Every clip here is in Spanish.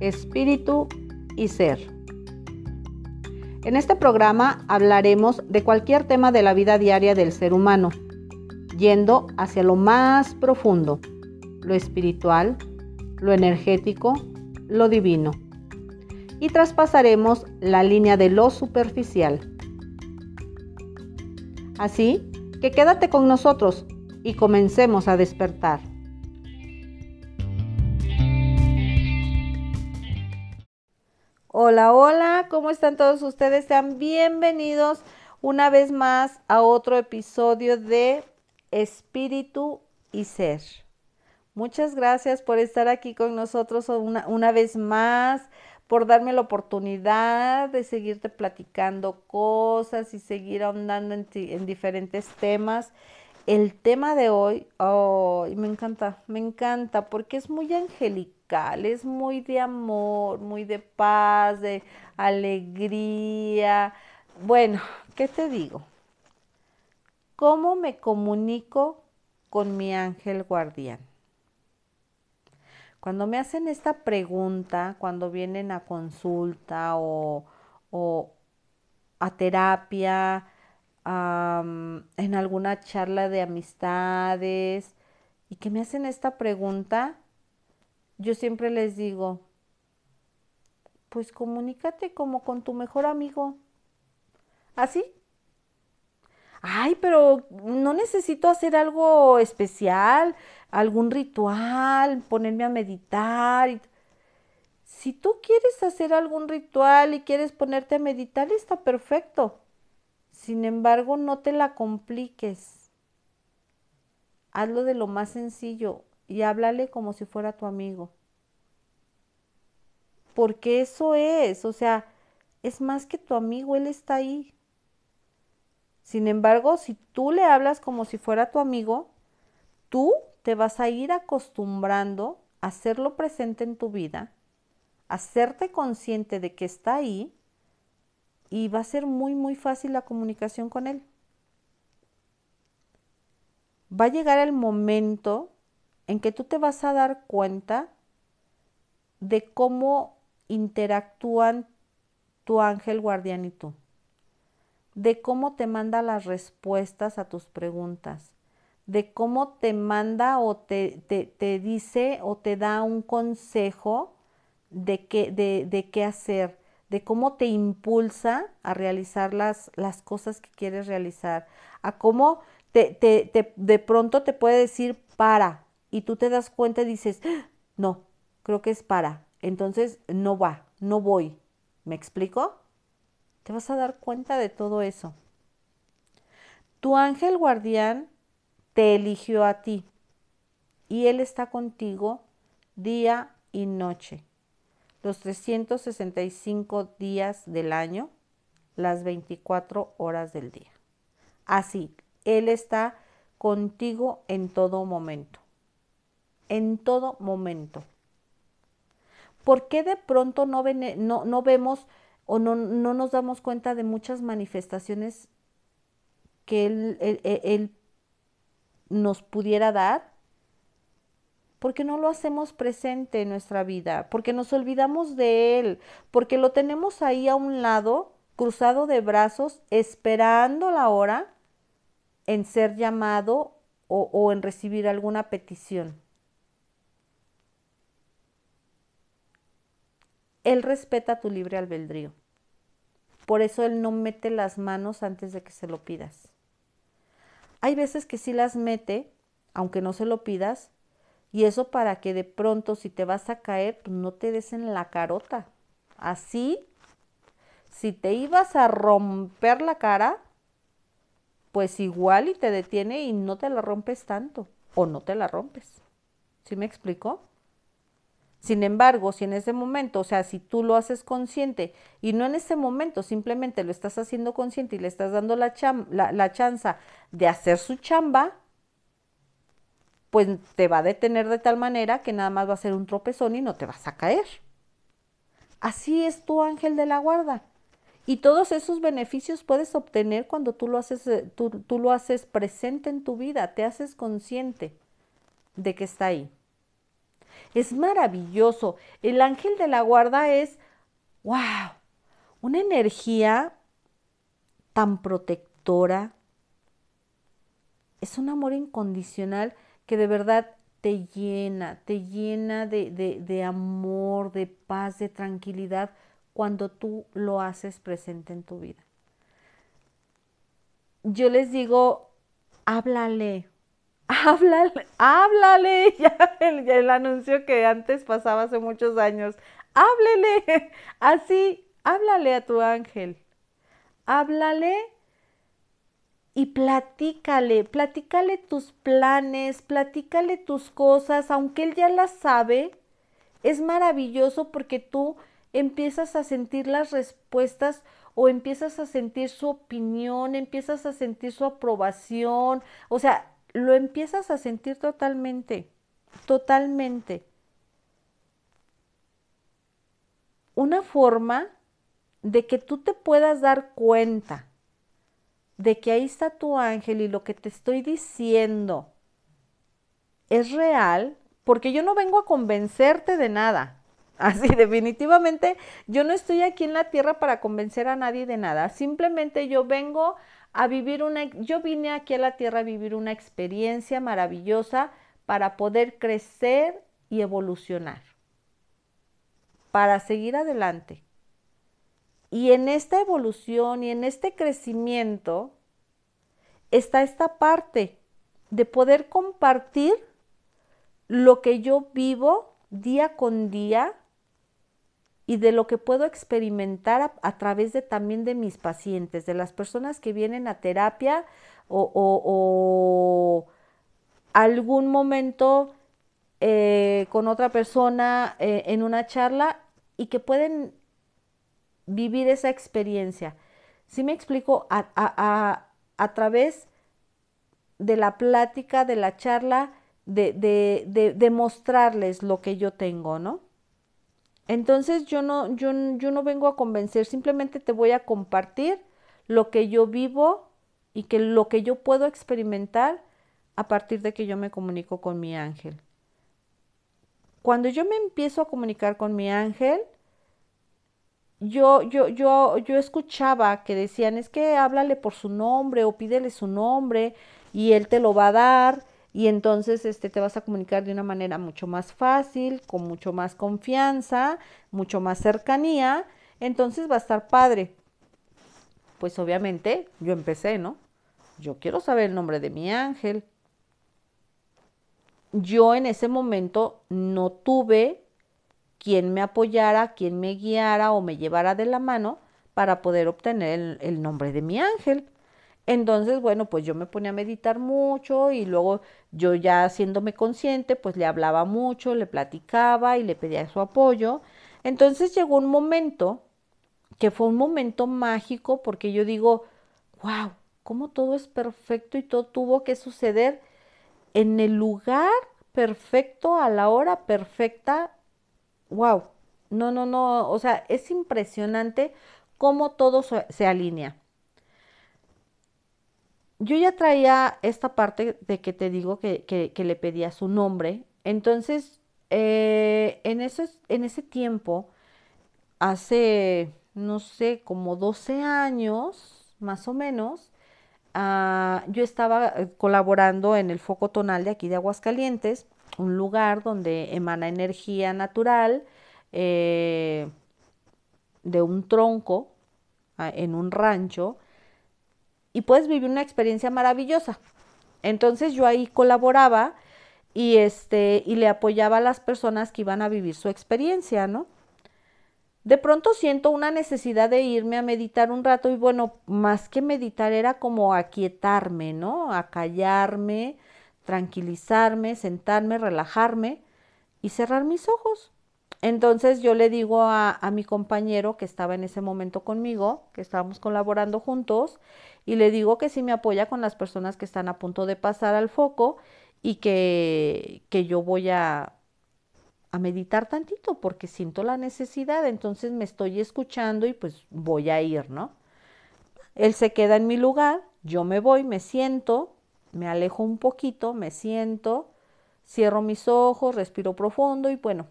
espíritu y ser. En este programa hablaremos de cualquier tema de la vida diaria del ser humano, yendo hacia lo más profundo, lo espiritual, lo energético, lo divino. Y traspasaremos la línea de lo superficial. Así que quédate con nosotros y comencemos a despertar. Hola, hola, ¿cómo están todos ustedes? Sean bienvenidos una vez más a otro episodio de Espíritu y Ser. Muchas gracias por estar aquí con nosotros una, una vez más, por darme la oportunidad de seguirte platicando cosas y seguir ahondando en, en diferentes temas. El tema de hoy, me encanta, me encanta porque es muy angelical es muy de amor, muy de paz, de alegría. Bueno, ¿qué te digo? ¿Cómo me comunico con mi ángel guardián? Cuando me hacen esta pregunta, cuando vienen a consulta o, a terapia, en alguna charla de amistades, y que me hacen esta pregunta, yo siempre les digo, pues comunícate como con tu mejor amigo. ¿Así? Ay, pero no necesito hacer algo especial, algún ritual, ponerme a meditar. Si tú quieres hacer algún ritual y quieres ponerte a meditar, está perfecto. Sin embargo, no te la compliques. Hazlo de lo más sencillo y háblale como si fuera tu amigo. Porque eso es, o sea, es más que tu amigo, él está ahí. Sin embargo, si tú le hablas como si fuera tu amigo, tú te vas a ir acostumbrando a hacerlo presente en tu vida, hacerte consciente de que está ahí y va a ser muy, muy fácil la comunicación con él. Va a llegar el momento en que tú te vas a dar cuenta de cómo interactúan tu ángel guardián y tú, de cómo te manda las respuestas a tus preguntas, de cómo te manda o te, te, dice o te da un consejo de qué, de, de qué hacer, de cómo te impulsa a realizar las, las cosas que quieres realizar, a cómo te, te, de pronto te puede decir para, y tú te das cuenta y dices, ¡Ah! no, creo que es para. Entonces no va, no voy. ¿Me explico? Te vas a dar cuenta de todo eso. Tu ángel guardián te eligió a ti y él está contigo día y noche, los 365 días del año, las 24 horas del día. Así, él está contigo en todo momento en todo momento. ¿Por qué de pronto no, no, vemos o no, nos damos cuenta de muchas manifestaciones que él, él nos pudiera dar? porque no lo hacemos presente en nuestra vida, porque nos olvidamos de Él, porque lo tenemos ahí a un lado, cruzado de brazos, esperando la hora en ser llamado o en recibir alguna petición. Él respeta tu libre albedrío. Por eso Él no mete las manos antes de que se lo pidas. Hay veces que sí las mete, aunque no se lo pidas, y eso para que de pronto si te vas a caer, no te des en la carota. Así, si te ibas a romper la cara, pues igual y te detiene y no te la rompes tanto, o no te la rompes. ¿Sí me explicó? Sin embargo, si en ese momento, o sea, si tú lo haces consciente y no en ese momento, simplemente lo estás haciendo consciente y le estás dando la, la, la chanza de hacer su chamba, pues te va a detener de tal manera que nada más va a ser un tropezón y no te vas a caer. Así es tu ángel de la guarda. Y todos esos beneficios puedes obtener cuando tú lo haces, eh, tú, tú lo haces presente en tu vida, te haces consciente de que está ahí. Es maravilloso. El ángel de la guarda es, wow, una energía tan protectora. Es un amor incondicional que de verdad te llena, te llena de, de, amor, de paz, de tranquilidad cuando tú lo haces presente en tu vida. Yo les digo, háblale, háblale, háblale, ya el, el anuncio que antes pasaba hace muchos años, háblele, así, háblale a tu ángel, háblale y platícale, platícale tus planes, platícale tus cosas, aunque él ya las sabe, es maravilloso porque tú empiezas a sentir las respuestas o empiezas a sentir su opinión, empiezas a sentir su aprobación, o sea, lo empiezas a sentir totalmente, totalmente. Una forma de que tú te puedas dar cuenta de que ahí está tu ángel y lo que te estoy diciendo es real, porque yo no vengo a convencerte de nada. Así, definitivamente, yo no estoy aquí en la tierra para convencer a nadie de nada. Simplemente yo vengo a vivir una, yo vine aquí a la tierra a vivir una experiencia maravillosa para poder crecer y evolucionar, para seguir adelante. Y en esta evolución y en este crecimiento está esta parte de poder compartir lo que yo vivo día con día y de lo que puedo experimentar a, través de también de mis pacientes, de las personas que vienen a terapia o, algún momento eh, con otra persona eh, en una charla y que pueden vivir esa experiencia. Si me explico, a, a, través de la plática, de la charla, de, de, de, mostrarles lo que yo tengo, ¿no? Entonces yo no, yo, yo no vengo a convencer, simplemente te voy a compartir lo que yo vivo y que lo que yo puedo experimentar a partir de que yo me comunico con mi ángel. Cuando yo me empiezo a comunicar con mi ángel, yo, yo, yo, yo escuchaba que decían, es que háblale por su nombre o pídele su nombre y él te lo va a dar y entonces este, te vas a comunicar de una manera mucho más fácil, con mucho más confianza, mucho más cercanía, entonces va a estar padre. Pues obviamente yo empecé, ¿no? Yo quiero saber el nombre de mi ángel. Yo en ese momento no tuve quien me apoyara, quien me guiara o me llevara de la mano para poder obtener el, nombre de mi ángel. Entonces, bueno, pues yo me ponía a meditar mucho y luego yo ya haciéndome consciente, pues le hablaba mucho, le platicaba y le pedía su apoyo. Entonces llegó un momento que fue un momento mágico porque yo digo, wow, cómo todo es perfecto y todo tuvo que suceder en el lugar perfecto, a la hora perfecta wow, no, no, no, o sea, es impresionante cómo todo se, alinea. Yo ya traía esta parte de que te digo que, le pedía su nombre, entonces eh, en, ese, en ese tiempo, hace, no sé, como 12 años, más o menos, ah, yo estaba eh, colaborando en el foco tonal de aquí de Aguascalientes un lugar donde emana energía natural eh, de un tronco ah, en un rancho y puedes vivir una experiencia maravillosa. Entonces yo ahí colaboraba y este y le apoyaba a las personas que iban a vivir su experiencia, ¿no? De pronto siento una necesidad de irme a meditar un rato y bueno, más que meditar era como aquietarme, ¿no? A callarme, tranquilizarme, sentarme, relajarme y cerrar mis ojos. Entonces yo le digo a, mi compañero que estaba en ese momento conmigo, que estábamos colaborando juntos, y le digo que sí me apoya con las personas que están a punto de pasar al foco y que, que yo voy a, a meditar tantito porque siento la necesidad, entonces me estoy escuchando y pues voy a ir, ¿no? Él se queda en mi lugar, yo me voy, me siento, me alejo un poquito, me siento, Cierro mis ojos, respiro profundo y bueno,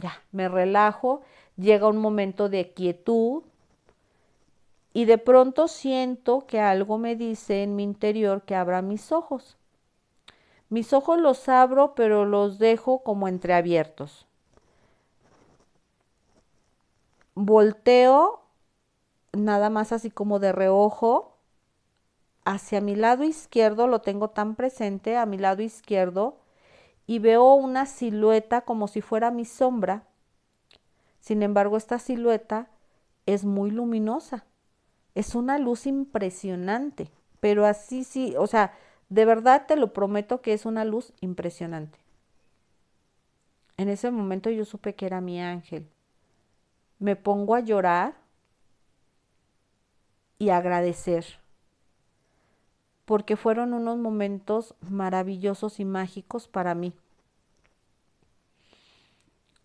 ya, me relajo, llega un momento de quietud y de pronto siento que algo me dice en mi interior que abra mis ojos. Mis ojos los abro, pero los dejo como entreabiertos. Volteo nada más así como de reojo hacia mi lado izquierdo, lo tengo tan presente, a mi lado izquierdo, y veo una silueta como si fuera mi sombra. Sin embargo, esta silueta es muy luminosa. Es una luz impresionante, pero así sí, o sea, de verdad te lo prometo que es una luz impresionante. En ese momento yo supe que era mi ángel. Me pongo a llorar y agradecer, porque fueron unos momentos maravillosos y mágicos para mí.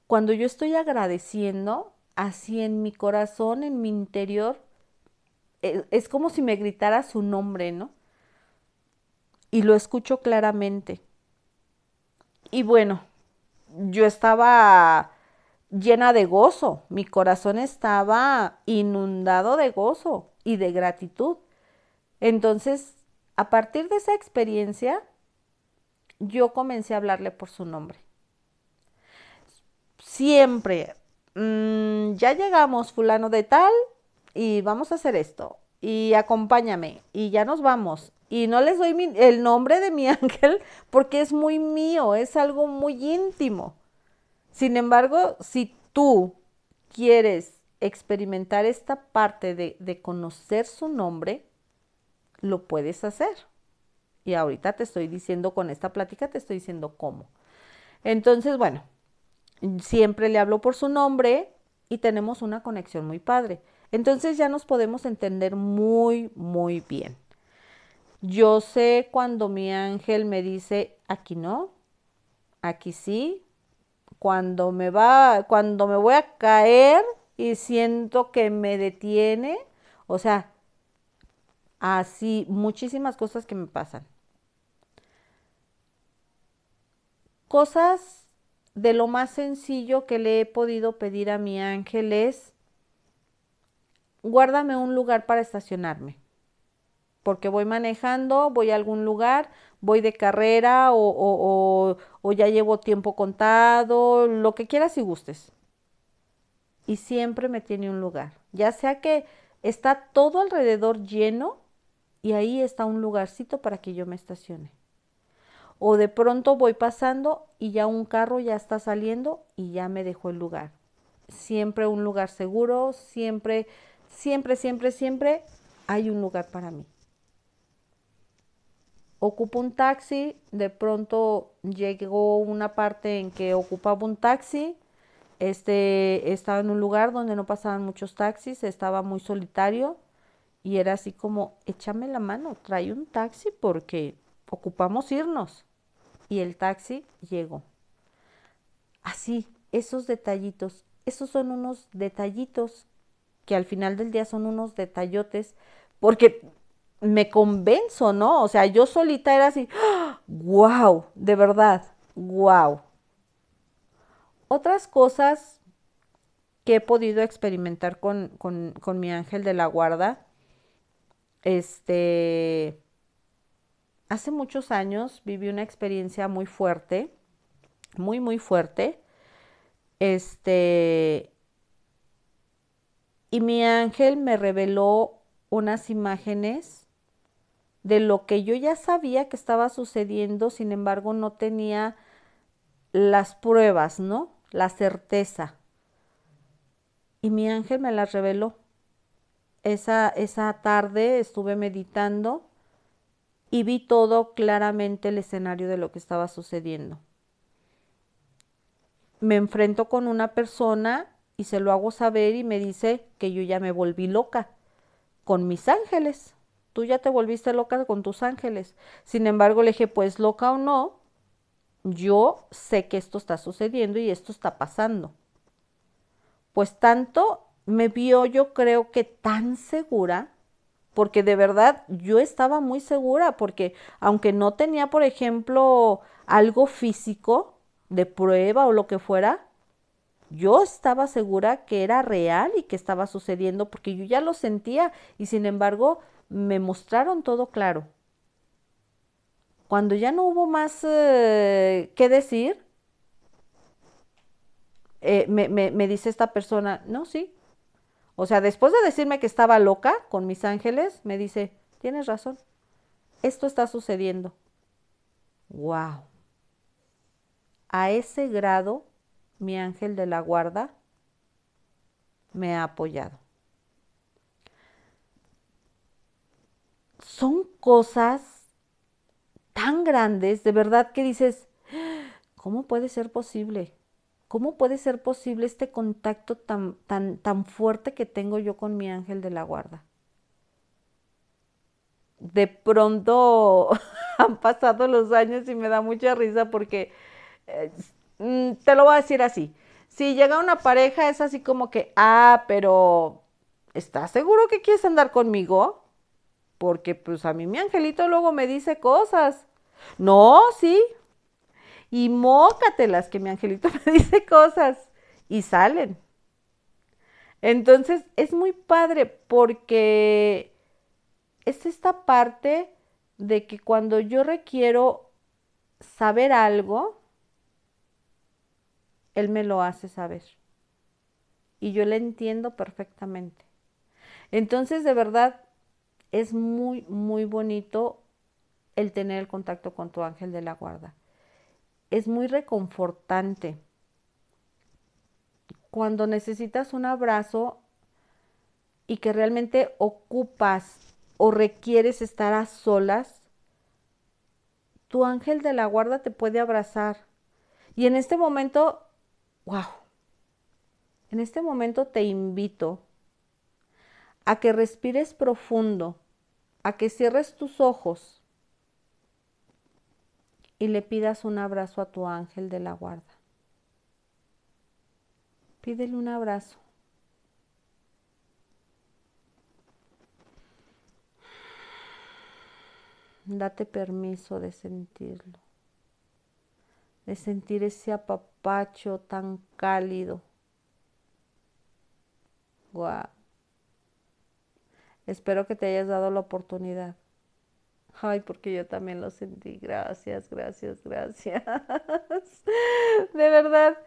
Cuando yo estoy agradeciendo, así en mi corazón, en mi interior, e, es como si me gritara su nombre, ¿no? Y lo escucho claramente. Y bueno, yo estaba llena de gozo, mi corazón estaba inundado de gozo y de gratitud. Entonces, a partir de esa experiencia, yo comencé a hablarle por su nombre. Siempre, mm, ya llegamos fulano de tal y vamos a hacer esto y acompáñame y ya nos vamos. Y no les doy el nombre de mi ángel porque es muy mío, es algo muy íntimo. Sin embargo, si tú quieres experimentar esta parte de, conocer su nombre, lo puedes hacer. Y ahorita te estoy diciendo, con esta plática te estoy diciendo cómo. Entonces, bueno, siempre le hablo por su nombre y tenemos una conexión muy padre. Entonces ya nos podemos entender muy, muy bien. Yo sé cuando mi ángel me dice, aquí no, aquí sí, cuando me va, cuando me voy a caer, y siento que me detiene. O sea, así muchísimas cosas que me pasan. Cosas de lo más sencillo que le he podido pedir a mi ángel es, guárdame un lugar para estacionarme. Porque voy manejando, voy a algún lugar, voy de carrera o, o ya llevo tiempo contado, lo que quieras y gustes y siempre me tiene un lugar. Ya sea que está todo alrededor lleno y ahí está un lugarcito para que yo me estacione. O de pronto voy pasando y ya un carro ya está saliendo y ya me dejó el lugar. Siempre un lugar seguro, siempre, siempre, siempre, siempre hay un lugar para mí. Ocupo un taxi, de pronto llegó una parte en que ocupaba un taxi, este, estaba en un lugar donde no pasaban muchos taxis, estaba muy solitario y era así como, échame la mano, trae un taxi porque ocupamos irnos. Y el taxi llegó. Así, esos detallitos, esos son unos detallitos que al final del día son unos detallotes, porque me convenzo, ¿no? O sea, yo solita era así, wow, de verdad, wow. Otras cosas que he podido experimentar con, mi ángel de la guarda, este, hace muchos años viví una experiencia muy fuerte, muy, muy fuerte, este, y mi ángel me reveló unas imágenes de lo que yo ya sabía que estaba sucediendo, sin embargo no tenía las pruebas, ¿no? la certeza. Y mi ángel me la reveló. Esa, esa tarde estuve meditando y vi todo claramente el escenario de lo que estaba sucediendo. Me enfrento con una persona y se lo hago saber y me dice que yo ya me volví loca con mis ángeles. Tú ya te volviste loca con tus ángeles. Sin embargo, le dije, pues loca o no, yo sé que esto está sucediendo y esto está pasando. Pues tanto me vio yo creo que tan segura porque de verdad yo estaba muy segura, porque aunque no tenía, por ejemplo, algo físico de prueba o lo que fuera, yo estaba segura que era real y que estaba sucediendo porque yo ya lo sentía y sin embargo me mostraron todo claro. Cuando ya no hubo más eh, que decir, eh, me, me dice esta persona, no, sí. O sea, después de decirme que estaba loca con mis ángeles, me dice, tienes razón, esto está sucediendo. ¡Wow! A ese grado mi ángel de la guarda me ha apoyado. Son cosas tan grandes, de verdad que dices, ¿cómo puede ser posible? ¿Cómo puede ser posible este contacto tan, tan, tan fuerte que tengo yo con mi ángel de la guarda? De pronto han pasado los años y me da mucha risa porque eh, Mm, te lo voy a decir así. Si llega una pareja es así como que, ah, pero ¿estás seguro que quieres andar conmigo? Porque pues a mí mi angelito luego me dice cosas. No, sí. Y mócatelas que mi angelito me dice cosas. Y salen. Entonces es muy padre porque es esta parte de que cuando yo requiero saber algo, él me lo hace saber. Y yo le entiendo perfectamente. Entonces, de verdad, es muy, muy bonito el tener el contacto con tu ángel de la guarda. Es muy reconfortante. Cuando necesitas un abrazo y que realmente ocupas o requieres estar a solas, tu ángel de la guarda te puede abrazar. Y en este momento wow. En este momento te invito a que respires profundo, a que cierres tus ojos y le pidas un abrazo a tu ángel de la guarda. Pídele un abrazo. Date permiso de sentirlo de sentir ese apapacho tan cálido. Guau. Espero que te hayas dado la oportunidad. Ay, porque yo también lo sentí. Gracias, gracias, gracias. De verdad.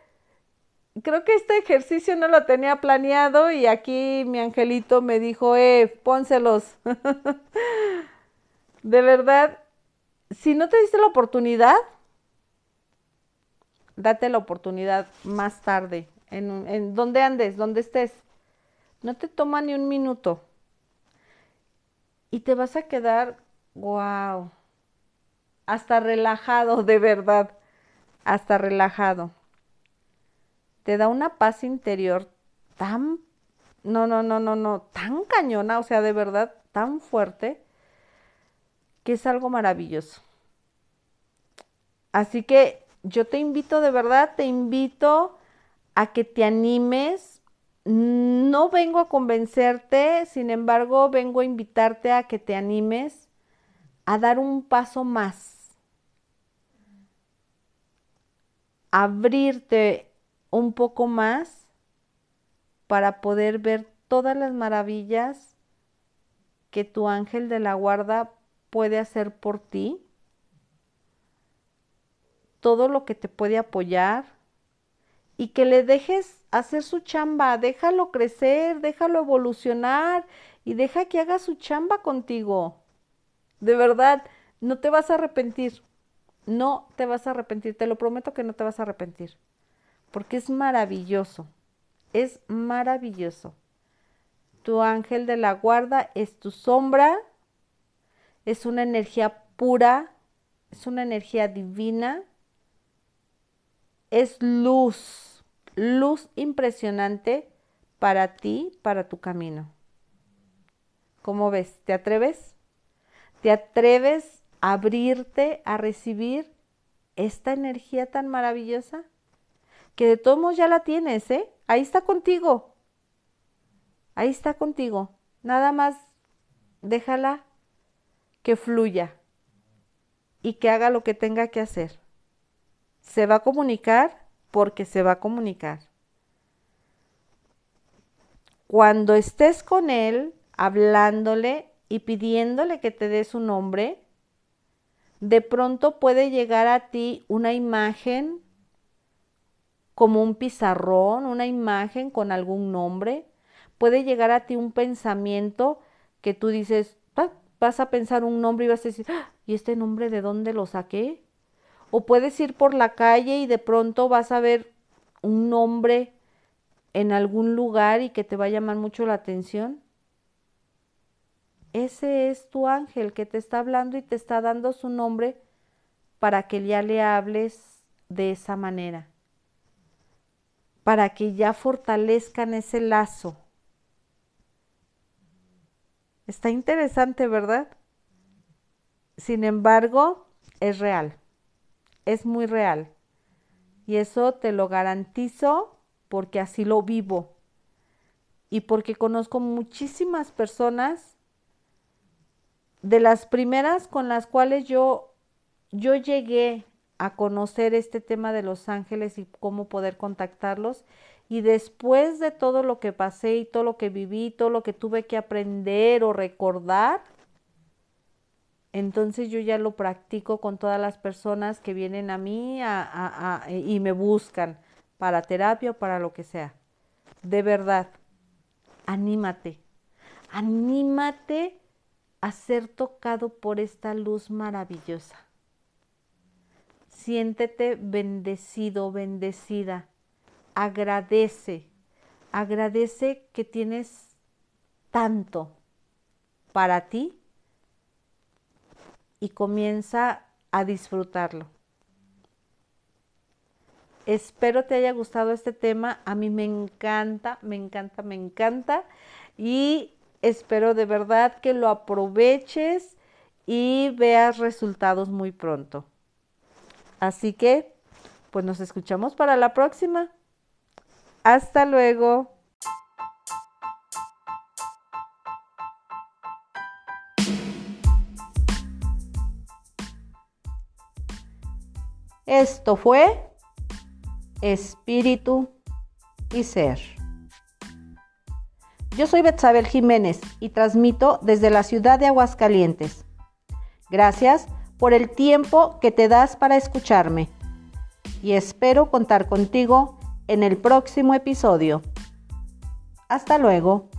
Creo que este ejercicio no lo tenía planeado y aquí mi angelito me dijo, eh, pónselos. De verdad, si no te diste la oportunidad, date la oportunidad más tarde, en, en donde andes, donde estés. No te toma ni un minuto. Y te vas a quedar, wow, hasta relajado, de verdad, hasta relajado. Te da una paz interior tan, no, no, no, no, no, tan cañona, o sea, de verdad, tan fuerte, que es algo maravilloso. Así que yo te invito de verdad, te invito a que te animes. No vengo a convencerte, sin embargo, vengo a invitarte a que te animes a dar un paso más. Abrirte un poco más para poder ver todas las maravillas que tu ángel de la guarda puede hacer por ti todo lo que te puede apoyar y que le dejes hacer su chamba, déjalo crecer, déjalo evolucionar y deja que haga su chamba contigo. De verdad, no te vas a arrepentir, no te vas a arrepentir, te lo prometo que no te vas a arrepentir, porque es maravilloso, es maravilloso. Tu ángel de la guarda es tu sombra, es una energía pura, es una energía divina es luz, luz impresionante para ti, para tu camino. ¿Cómo ves? ¿Te atreves? ¿Te atreves a abrirte a recibir esta energía tan maravillosa? Que de todos modos ya la tienes, ¿eh? Ahí está contigo. Ahí está contigo. Nada más déjala que fluya y que haga lo que tenga que hacer. Se va a comunicar porque se va a comunicar. Cuando estés con él, hablándole y pidiéndole que te dé su nombre, de pronto puede llegar a ti una imagen como un pizarrón, una imagen con algún nombre. Puede llegar a ti un pensamiento que tú dices, vas a pensar un nombre y vas a decir, ah, ¿y este nombre de dónde lo saqué? O puedes ir por la calle y de pronto vas a ver un nombre en algún lugar y que te va a llamar mucho la atención. Ese es tu ángel que te está hablando y te está dando su nombre para que ya le hables de esa manera, para que ya fortalezcan ese lazo. Está interesante, ¿verdad? Sin embargo, es real, es muy real. Y eso te lo garantizo porque así lo vivo y porque conozco muchísimas personas de las primeras con las cuales yo, yo llegué a conocer este tema de los ángeles y cómo poder contactarlos. Y después de todo lo que pasé y todo lo que viví, todo lo que tuve que aprender o recordar, entonces yo ya lo practico con todas las personas que vienen a mí y me buscan para terapia o para lo que sea. De verdad, anímate, anímate ser tocado por esta luz maravillosa. Siéntete bendecido, bendecida. Agradece, agradece que tienes tanto para ti y comienza a disfrutarlo. Espero te haya gustado este tema. A mí me encanta, me encanta, me encanta. Y Espero de verdad que lo aproveches y veas resultados muy pronto. Así que, pues nos escuchamos para la próxima. Hasta luego. Esto fue Espíritu y Ser. Yo soy Betsabel Jiménez y transmito desde la ciudad de Aguascalientes. Gracias por el tiempo que te das para escucharme y espero contar contigo en el próximo episodio. Hasta luego.